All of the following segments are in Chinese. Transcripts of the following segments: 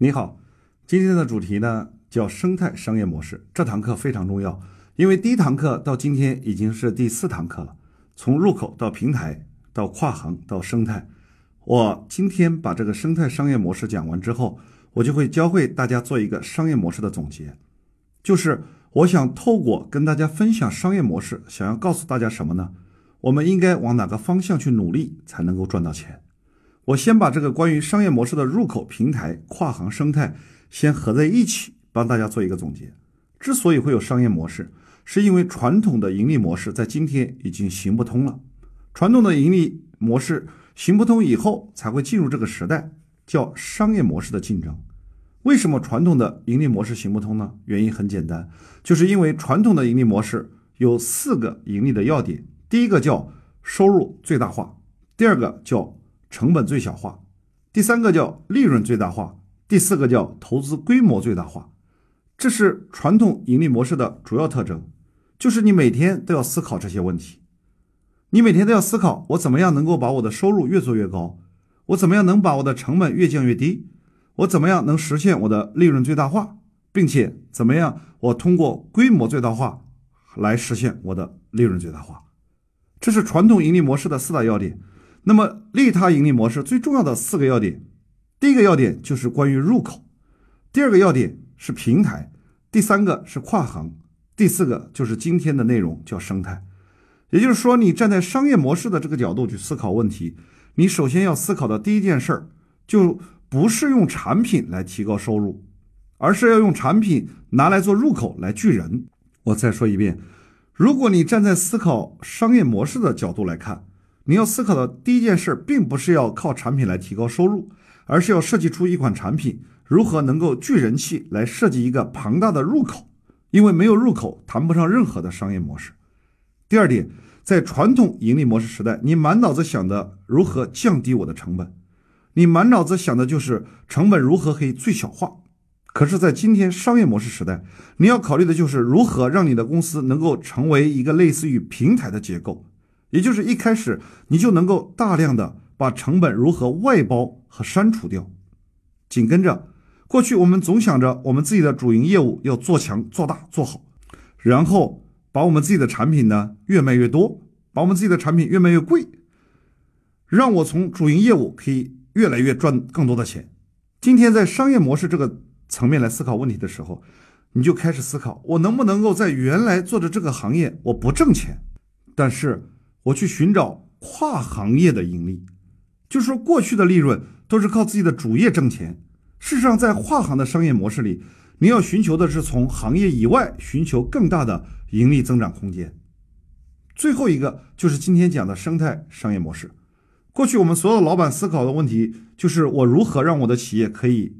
你好，今天的主题呢叫生态商业模式。这堂课非常重要，因为第一堂课到今天已经是第四堂课了。从入口到平台到跨行到生态，我今天把这个生态商业模式讲完之后，我就会教会大家做一个商业模式的总结。就是我想透过跟大家分享商业模式，想要告诉大家什么呢？我们应该往哪个方向去努力才能够赚到钱？我先把这个关于商业模式的入口、平台、跨行、生态先合在一起，帮大家做一个总结。之所以会有商业模式，是因为传统的盈利模式在今天已经行不通了。传统的盈利模式行不通以后，才会进入这个时代，叫商业模式的竞争。为什么传统的盈利模式行不通呢？原因很简单，就是因为传统的盈利模式有四个盈利的要点：第一个叫收入最大化，第二个叫成本最小化，第三个叫利润最大化，第四个叫投资规模最大化。这是传统盈利模式的主要特征，就是你每天都要思考这些问题，你每天都要思考我怎么样能够把我的收入越做越高，我怎么样能把我的成本越降越低，我怎么样能实现我的利润最大化，并且怎么样我通过规模最大化来实现我的利润最大化。这是传统盈利模式的四大要点。那么，利他盈利模式最重要的四个要点，第一个要点就是关于入口，第二个要点是平台，第三个是跨行，第四个就是今天的内容叫生态。也就是说，你站在商业模式的这个角度去思考问题，你首先要思考的第一件事儿，就不是用产品来提高收入，而是要用产品拿来做入口来聚人。我再说一遍，如果你站在思考商业模式的角度来看。你要思考的第一件事，并不是要靠产品来提高收入，而是要设计出一款产品如何能够聚人气，来设计一个庞大的入口。因为没有入口，谈不上任何的商业模式。第二点，在传统盈利模式时代，你满脑子想的如何降低我的成本，你满脑子想的就是成本如何可以最小化。可是，在今天商业模式时代，你要考虑的就是如何让你的公司能够成为一个类似于平台的结构。也就是一开始你就能够大量的把成本如何外包和删除掉，紧跟着，过去我们总想着我们自己的主营业务要做强做大做好，然后把我们自己的产品呢越卖越多，把我们自己的产品越卖越贵，让我从主营业务可以越来越赚更多的钱。今天在商业模式这个层面来思考问题的时候，你就开始思考我能不能够在原来做的这个行业我不挣钱，但是。我去寻找跨行业的盈利，就是说过去的利润都是靠自己的主业挣钱。事实上，在跨行的商业模式里，你要寻求的是从行业以外寻求更大的盈利增长空间。最后一个就是今天讲的生态商业模式。过去我们所有老板思考的问题就是我如何让我的企业可以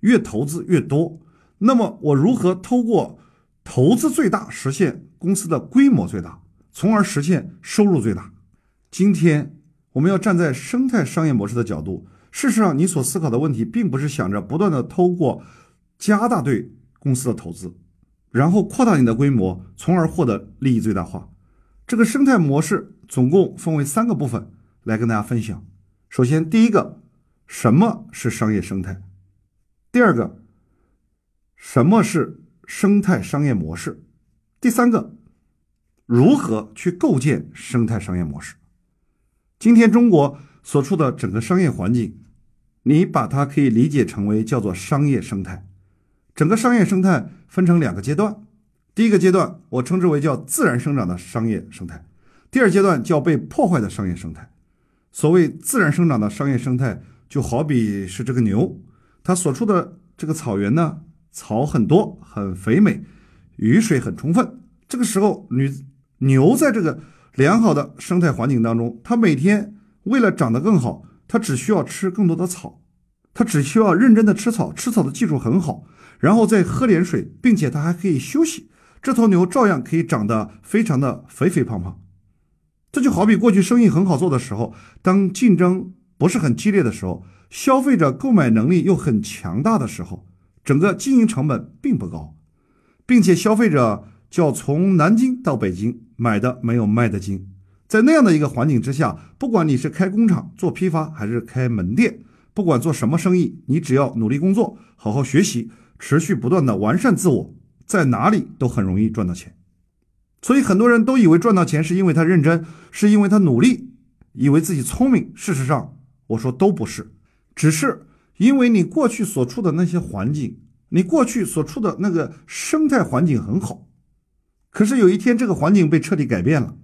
越投资越多？那么我如何通过投资最大实现公司的规模最大？从而实现收入最大。今天我们要站在生态商业模式的角度，事实上，你所思考的问题，并不是想着不断的通过加大对公司的投资，然后扩大你的规模，从而获得利益最大化。这个生态模式总共分为三个部分来跟大家分享。首先，第一个，什么是商业生态？第二个，什么是生态商业模式？第三个。如何去构建生态商业模式？今天中国所处的整个商业环境，你把它可以理解成为叫做商业生态。整个商业生态分成两个阶段，第一个阶段我称之为叫自然生长的商业生态，第二阶段叫被破坏的商业生态。所谓自然生长的商业生态，就好比是这个牛，它所处的这个草原呢，草很多，很肥美，雨水很充分，这个时候你。牛在这个良好的生态环境当中，它每天为了长得更好，它只需要吃更多的草，它只需要认真的吃草，吃草的技术很好，然后再喝点水，并且它还可以休息，这头牛照样可以长得非常的肥肥胖胖。这就好比过去生意很好做的时候，当竞争不是很激烈的时候，消费者购买能力又很强大的时候，整个经营成本并不高，并且消费者。叫从南京到北京买的没有卖的精，在那样的一个环境之下，不管你是开工厂做批发还是开门店，不管做什么生意，你只要努力工作，好好学习，持续不断的完善自我，在哪里都很容易赚到钱。所以很多人都以为赚到钱是因为他认真，是因为他努力，以为自己聪明。事实上，我说都不是，只是因为你过去所处的那些环境，你过去所处的那个生态环境很好。可是有一天，这个环境被彻底改变了，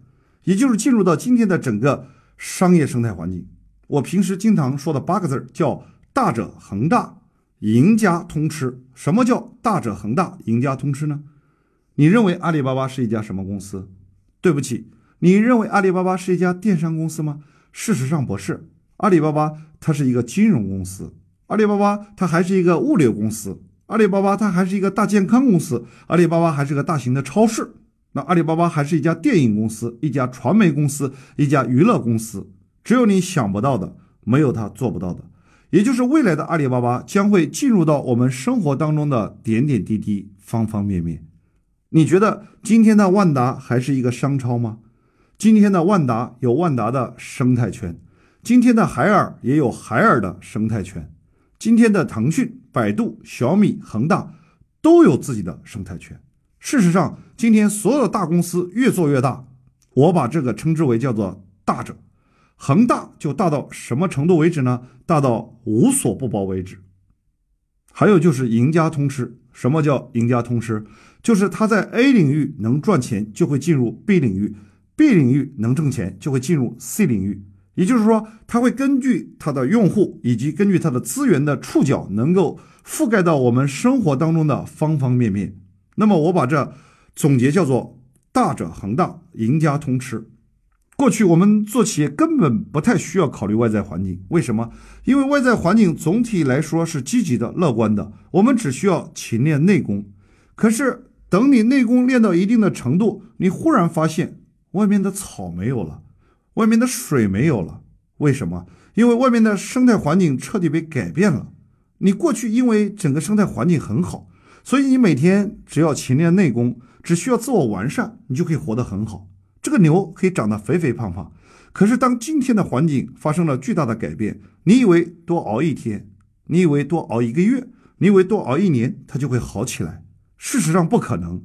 也就是进入到今天的整个商业生态环境。我平时经常说的八个字叫“大者恒大，赢家通吃”。什么叫“大者恒大，赢家通吃”呢？你认为阿里巴巴是一家什么公司？对不起，你认为阿里巴巴是一家电商公司吗？事实上不是，阿里巴巴它是一个金融公司，阿里巴巴它还是一个物流公司，阿里巴巴它还是一个大健康公司，阿里巴巴还是个大型的超市。那阿里巴巴还是一家电影公司，一家传媒公司，一家娱乐公司。只有你想不到的，没有他做不到的。也就是未来的阿里巴巴将会进入到我们生活当中的点点滴滴、方方面面。你觉得今天的万达还是一个商超吗？今天的万达有万达的生态圈，今天的海尔也有海尔的生态圈，今天的腾讯、百度、小米、恒大都有自己的生态圈。事实上，今天所有大公司越做越大，我把这个称之为叫做大者。恒大就大到什么程度为止呢？大到无所不包为止。还有就是赢家通吃。什么叫赢家通吃？就是他在 A 领域能赚钱，就会进入 B 领域；B 领域能挣钱，就会进入 C 领域。也就是说，它会根据它的用户以及根据它的资源的触角，能够覆盖到我们生活当中的方方面面。那么，我把这总结叫做“大者恒大，赢家通吃”。过去我们做企业根本不太需要考虑外在环境，为什么？因为外在环境总体来说是积极的、乐观的，我们只需要勤练内功。可是等你内功练到一定的程度，你忽然发现外面的草没有了，外面的水没有了，为什么？因为外面的生态环境彻底被改变了。你过去因为整个生态环境很好，所以你每天只要勤练内功，只需要自我完善，你就可以活得很好。这个牛可以长得肥肥胖胖，可是当今天的环境发生了巨大的改变，你以为多熬一天，你以为多熬一个月，你以为多熬一年，它就会好起来？事实上不可能。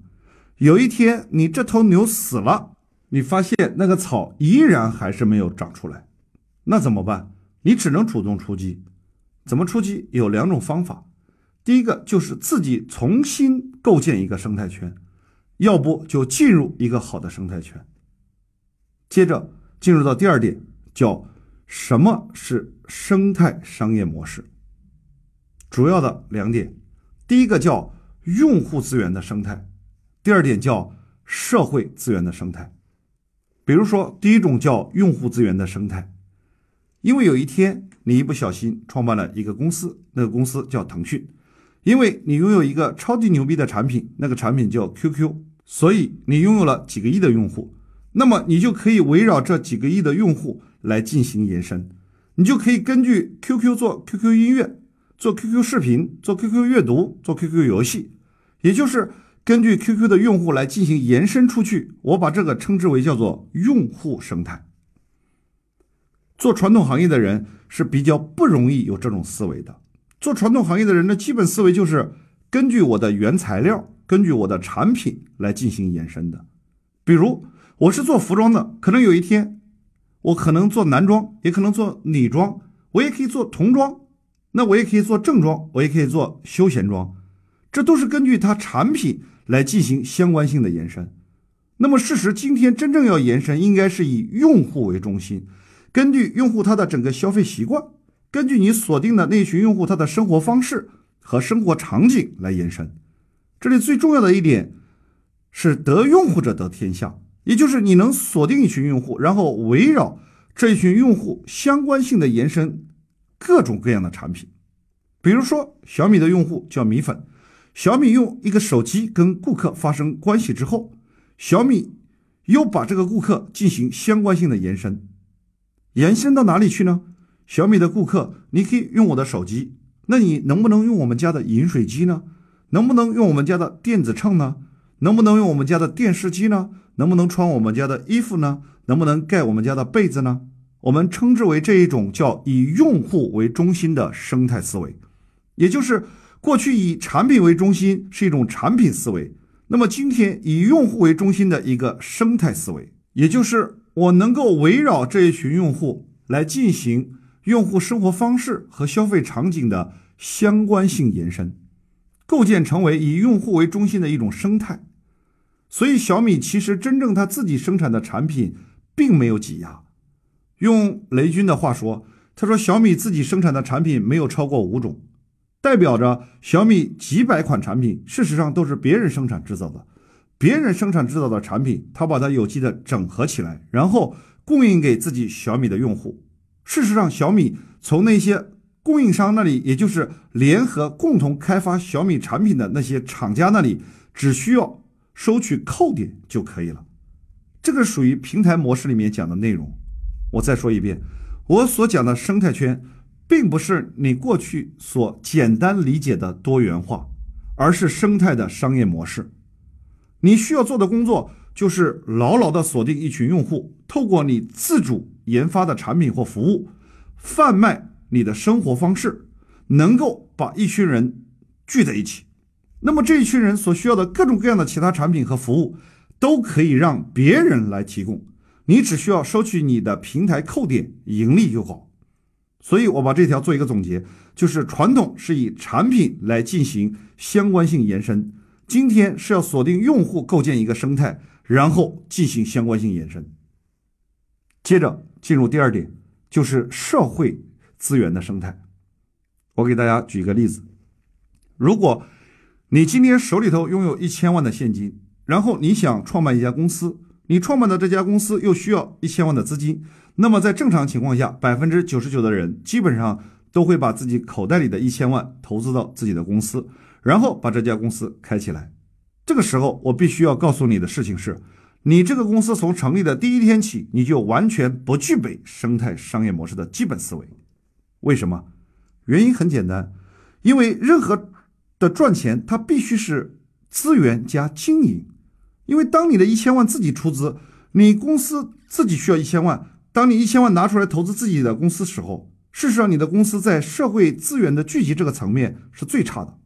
有一天你这头牛死了，你发现那个草依然还是没有长出来，那怎么办？你只能主动出击。怎么出击？有两种方法。第一个就是自己重新构建一个生态圈，要不就进入一个好的生态圈。接着进入到第二点，叫什么是生态商业模式？主要的两点，第一个叫用户资源的生态，第二点叫社会资源的生态。比如说，第一种叫用户资源的生态，因为有一天你一不小心创办了一个公司，那个公司叫腾讯，因为你拥有一个超级牛逼的产品，那个产品叫 QQ，所以你拥有了几个亿的用户。那么你就可以围绕这几个亿的用户来进行延伸，你就可以根据 QQ 做 QQ 音乐，做 QQ 视频，做 QQ 阅读，做 QQ 游戏，也就是根据 QQ 的用户来进行延伸出去。我把这个称之为叫做用户生态。做传统行业的人是比较不容易有这种思维的。做传统行业的人的基本思维就是根据我的原材料，根据我的产品来进行延伸的，比如。我是做服装的，可能有一天，我可能做男装，也可能做女装，我也可以做童装，那我也可以做正装，我也可以做休闲装，这都是根据它产品来进行相关性的延伸。那么事实今天真正要延伸，应该是以用户为中心，根据用户他的整个消费习惯，根据你锁定的那群用户他的生活方式和生活场景来延伸。这里最重要的一点是得用户者得天下。也就是你能锁定一群用户，然后围绕这一群用户相关性的延伸各种各样的产品。比如说小米的用户叫米粉，小米用一个手机跟顾客发生关系之后，小米又把这个顾客进行相关性的延伸，延伸到哪里去呢？小米的顾客，你可以用我的手机，那你能不能用我们家的饮水机呢？能不能用我们家的电子秤呢？能不能用我们家的电视机呢？能不能穿我们家的衣服呢？能不能盖我们家的被子呢？我们称之为这一种叫以用户为中心的生态思维，也就是过去以产品为中心是一种产品思维，那么今天以用户为中心的一个生态思维，也就是我能够围绕这一群用户来进行用户生活方式和消费场景的相关性延伸，构建成为以用户为中心的一种生态。所以小米其实真正它自己生产的产品并没有挤压。用雷军的话说，他说小米自己生产的产品没有超过五种，代表着小米几百款产品事实上都是别人生产制造的，别人生产制造的产品，他把它有机的整合起来，然后供应给自己小米的用户。事实上，小米从那些供应商那里，也就是联合共同开发小米产品的那些厂家那里，只需要收取扣点就可以了。这个属于平台模式里面讲的内容。我再说一遍，我所讲的生态圈，并不是你过去所简单理解的多元化，而是生态的商业模式。你需要做的工作就是牢牢地锁定一群用户，透过你自主研发的产品或服务，贩卖你的生活方式，能够把一群人聚在一起。那么这一群人所需要的各种各样的其他产品和服务，都可以让别人来提供。你只需要收取你的平台扣点，盈利就好。所以我把这条做一个总结，就是传统是以产品来进行相关性延伸，今天是要锁定用户，构建一个生态，然后进行相关性延伸。接着进入第二点，就是社会资源的生态。我给大家举一个例子：如果你今天手里头拥有一千万的现金，然后你想创办一家公司。你创办的这家公司又需要一千万的资金，那么在正常情况下，百分之九十九的人基本上都会把自己口袋里的一千万投资到自己的公司，然后把这家公司开起来。这个时候，我必须要告诉你的事情是，你这个公司从成立的第一天起，你就完全不具备生态商业模式的基本思维。为什么？原因很简单，因为任何的赚钱，它必须是资源加经营。因为当你的一千万自己出资，你公司自己需要一千万。当你一千万拿出来投资自己的公司时候，事实上你的公司在社会资源的聚集这个层面是最差的。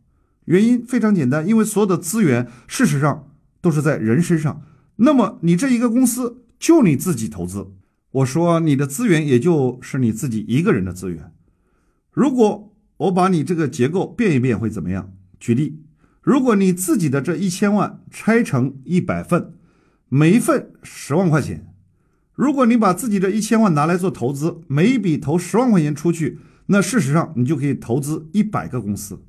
原因非常简单，因为所有的资源事实上都是在人身上。那么你这一个公司就你自己投资，我说你的资源也就是你自己一个人的资源。如果我把你这个结构变一变会怎么样？举例。如果你自己的这一千万拆成一百份，每一份十万块钱，如果你把自己这一千万拿来做投资，每一笔投十万块钱出去，那事实上你就可以投资一百个公司。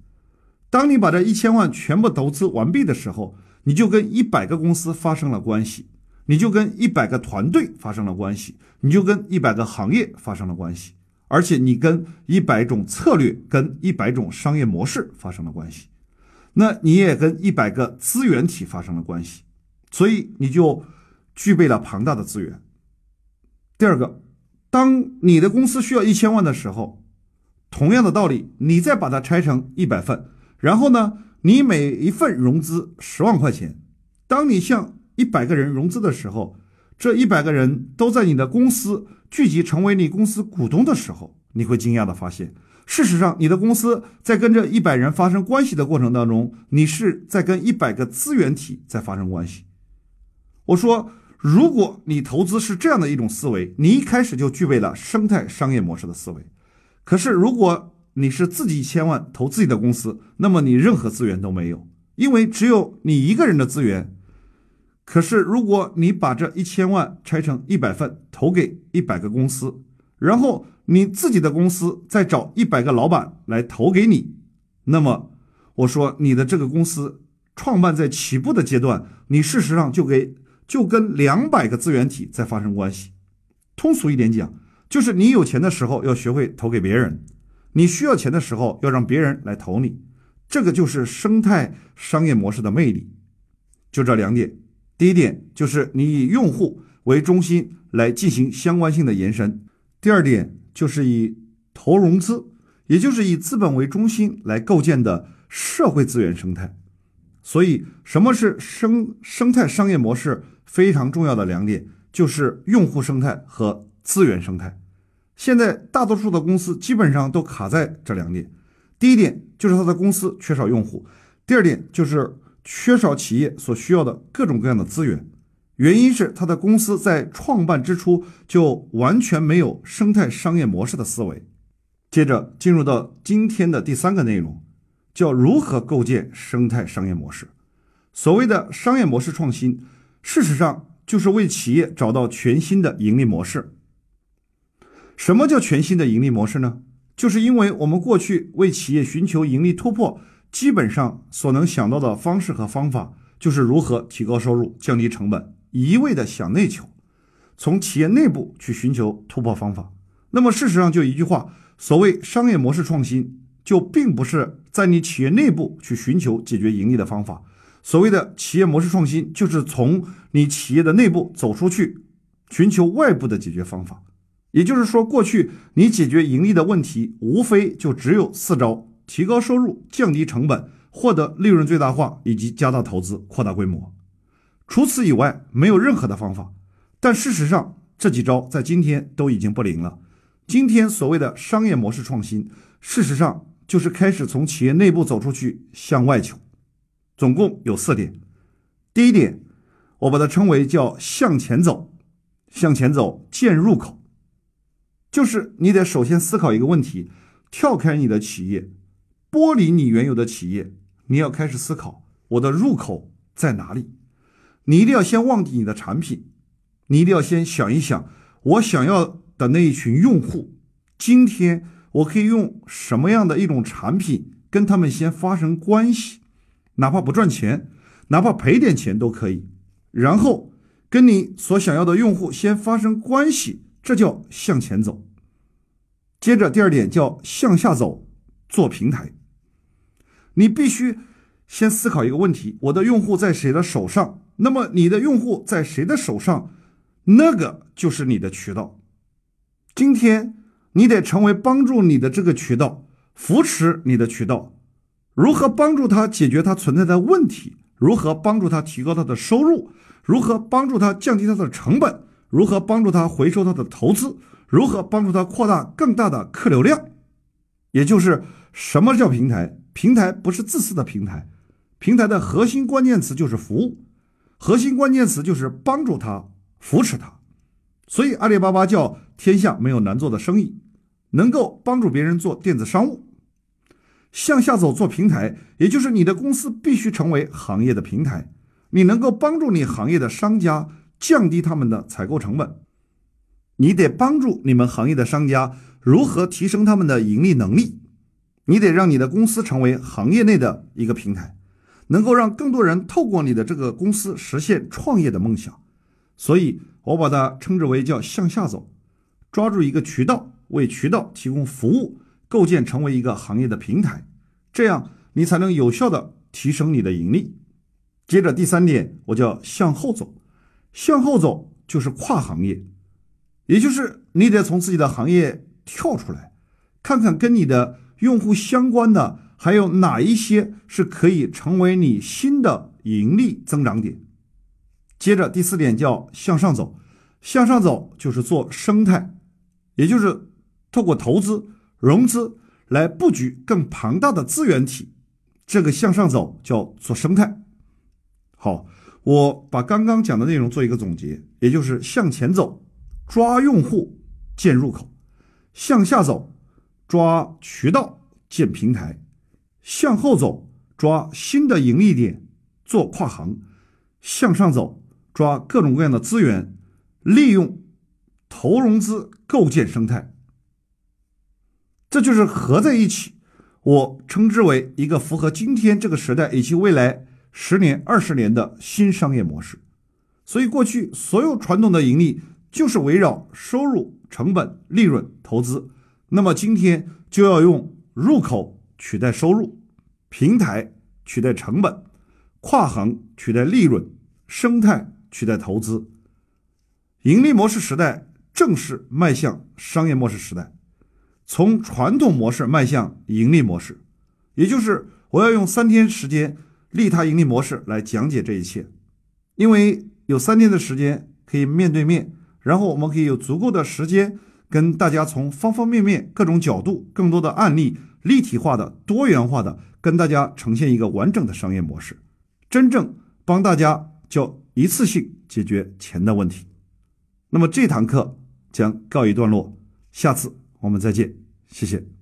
当你把这一千万全部投资完毕的时候，你就跟一百个公司发生了关系，你就跟一百个团队发生了关系，你就跟一百个行业发生了关系，而且你跟一百种策略、跟一百种商业模式发生了关系。那你也跟一百个资源体发生了关系，所以你就具备了庞大的资源。第二个，当你的公司需要一千万的时候，同样的道理，你再把它拆成一百份，然后呢，你每一份融资十万块钱。当你向一百个人融资的时候，这一百个人都在你的公司聚集成为你公司股东的时候，你会惊讶的发现。事实上，你的公司在跟这一百人发生关系的过程当中，你是在跟一百个资源体在发生关系。我说，如果你投资是这样的一种思维，你一开始就具备了生态商业模式的思维。可是，如果你是自己一千万投自己的公司，那么你任何资源都没有，因为只有你一个人的资源。可是，如果你把这一千万拆成一百份，投给一百个公司，然后。你自己的公司再找一百个老板来投给你，那么我说你的这个公司创办在起步的阶段，你事实上就给就跟两百个资源体在发生关系。通俗一点讲，就是你有钱的时候要学会投给别人，你需要钱的时候要让别人来投你，这个就是生态商业模式的魅力。就这两点，第一点就是你以用户为中心来进行相关性的延伸，第二点。就是以投融资，也就是以资本为中心来构建的社会资源生态。所以，什么是生生态商业模式？非常重要的两点就是用户生态和资源生态。现在大多数的公司基本上都卡在这两点：第一点就是他的公司缺少用户；第二点就是缺少企业所需要的各种各样的资源。原因是他的公司在创办之初就完全没有生态商业模式的思维。接着进入到今天的第三个内容，叫如何构建生态商业模式。所谓的商业模式创新，事实上就是为企业找到全新的盈利模式。什么叫全新的盈利模式呢？就是因为我们过去为企业寻求盈利突破，基本上所能想到的方式和方法，就是如何提高收入、降低成本。一味的想内求，从企业内部去寻求突破方法。那么事实上就一句话，所谓商业模式创新，就并不是在你企业内部去寻求解决盈利的方法。所谓的企业模式创新，就是从你企业的内部走出去，寻求外部的解决方法。也就是说，过去你解决盈利的问题，无非就只有四招：提高收入、降低成本、获得利润最大化，以及加大投资、扩大规模。除此以外，没有任何的方法。但事实上，这几招在今天都已经不灵了。今天所谓的商业模式创新，事实上就是开始从企业内部走出去，向外求。总共有四点。第一点，我把它称为叫向前走，向前走见入口，就是你得首先思考一个问题，跳开你的企业，剥离你原有的企业，你要开始思考我的入口在哪里。你一定要先忘记你的产品，你一定要先想一想，我想要的那一群用户，今天我可以用什么样的一种产品跟他们先发生关系，哪怕不赚钱，哪怕赔点钱都可以，然后跟你所想要的用户先发生关系，这叫向前走。接着第二点叫向下走，做平台，你必须先思考一个问题：我的用户在谁的手上？那么你的用户在谁的手上，那个就是你的渠道。今天你得成为帮助你的这个渠道，扶持你的渠道，如何帮助他解决他存在的问题？如何帮助他提高他的收入？如何帮助他降低他的成本？如何帮助他回收他的投资？如何帮助他扩大更大的客流量？也就是什么叫平台？平台不是自私的平台，平台的核心关键词就是服务。核心关键词就是帮助他、扶持他，所以阿里巴巴叫天下没有难做的生意，能够帮助别人做电子商务。向下走做平台，也就是你的公司必须成为行业的平台，你能够帮助你行业的商家降低他们的采购成本，你得帮助你们行业的商家如何提升他们的盈利能力，你得让你的公司成为行业内的一个平台。能够让更多人透过你的这个公司实现创业的梦想，所以我把它称之为叫向下走，抓住一个渠道，为渠道提供服务，构建成为一个行业的平台，这样你才能有效的提升你的盈利。接着第三点，我叫向后走，向后走就是跨行业，也就是你得从自己的行业跳出来，看看跟你的用户相关的。还有哪一些是可以成为你新的盈利增长点？接着第四点叫向上走，向上走就是做生态，也就是透过投资融资来布局更庞大的资源体。这个向上走叫做生态。好，我把刚刚讲的内容做一个总结，也就是向前走，抓用户建入口；向下走，抓渠道建平台。向后走，抓新的盈利点，做跨行；向上走，抓各种各样的资源，利用投融资构建生态。这就是合在一起，我称之为一个符合今天这个时代以及未来十年、二十年的新商业模式。所以，过去所有传统的盈利就是围绕收入、成本、利润、投资。那么，今天就要用入口。取代收入，平台取代成本，跨行取代利润，生态取代投资，盈利模式时代正式迈向商业模式时代，从传统模式迈向盈利模式，也就是我要用三天时间利他盈利模式来讲解这一切，因为有三天的时间可以面对面，然后我们可以有足够的时间跟大家从方方面面、各种角度、更多的案例、立体化的、多元化的，跟大家呈现一个完整的商业模式，真正帮大家叫一次性解决钱的问题。那么这堂课将告一段落，下次我们再见，谢谢。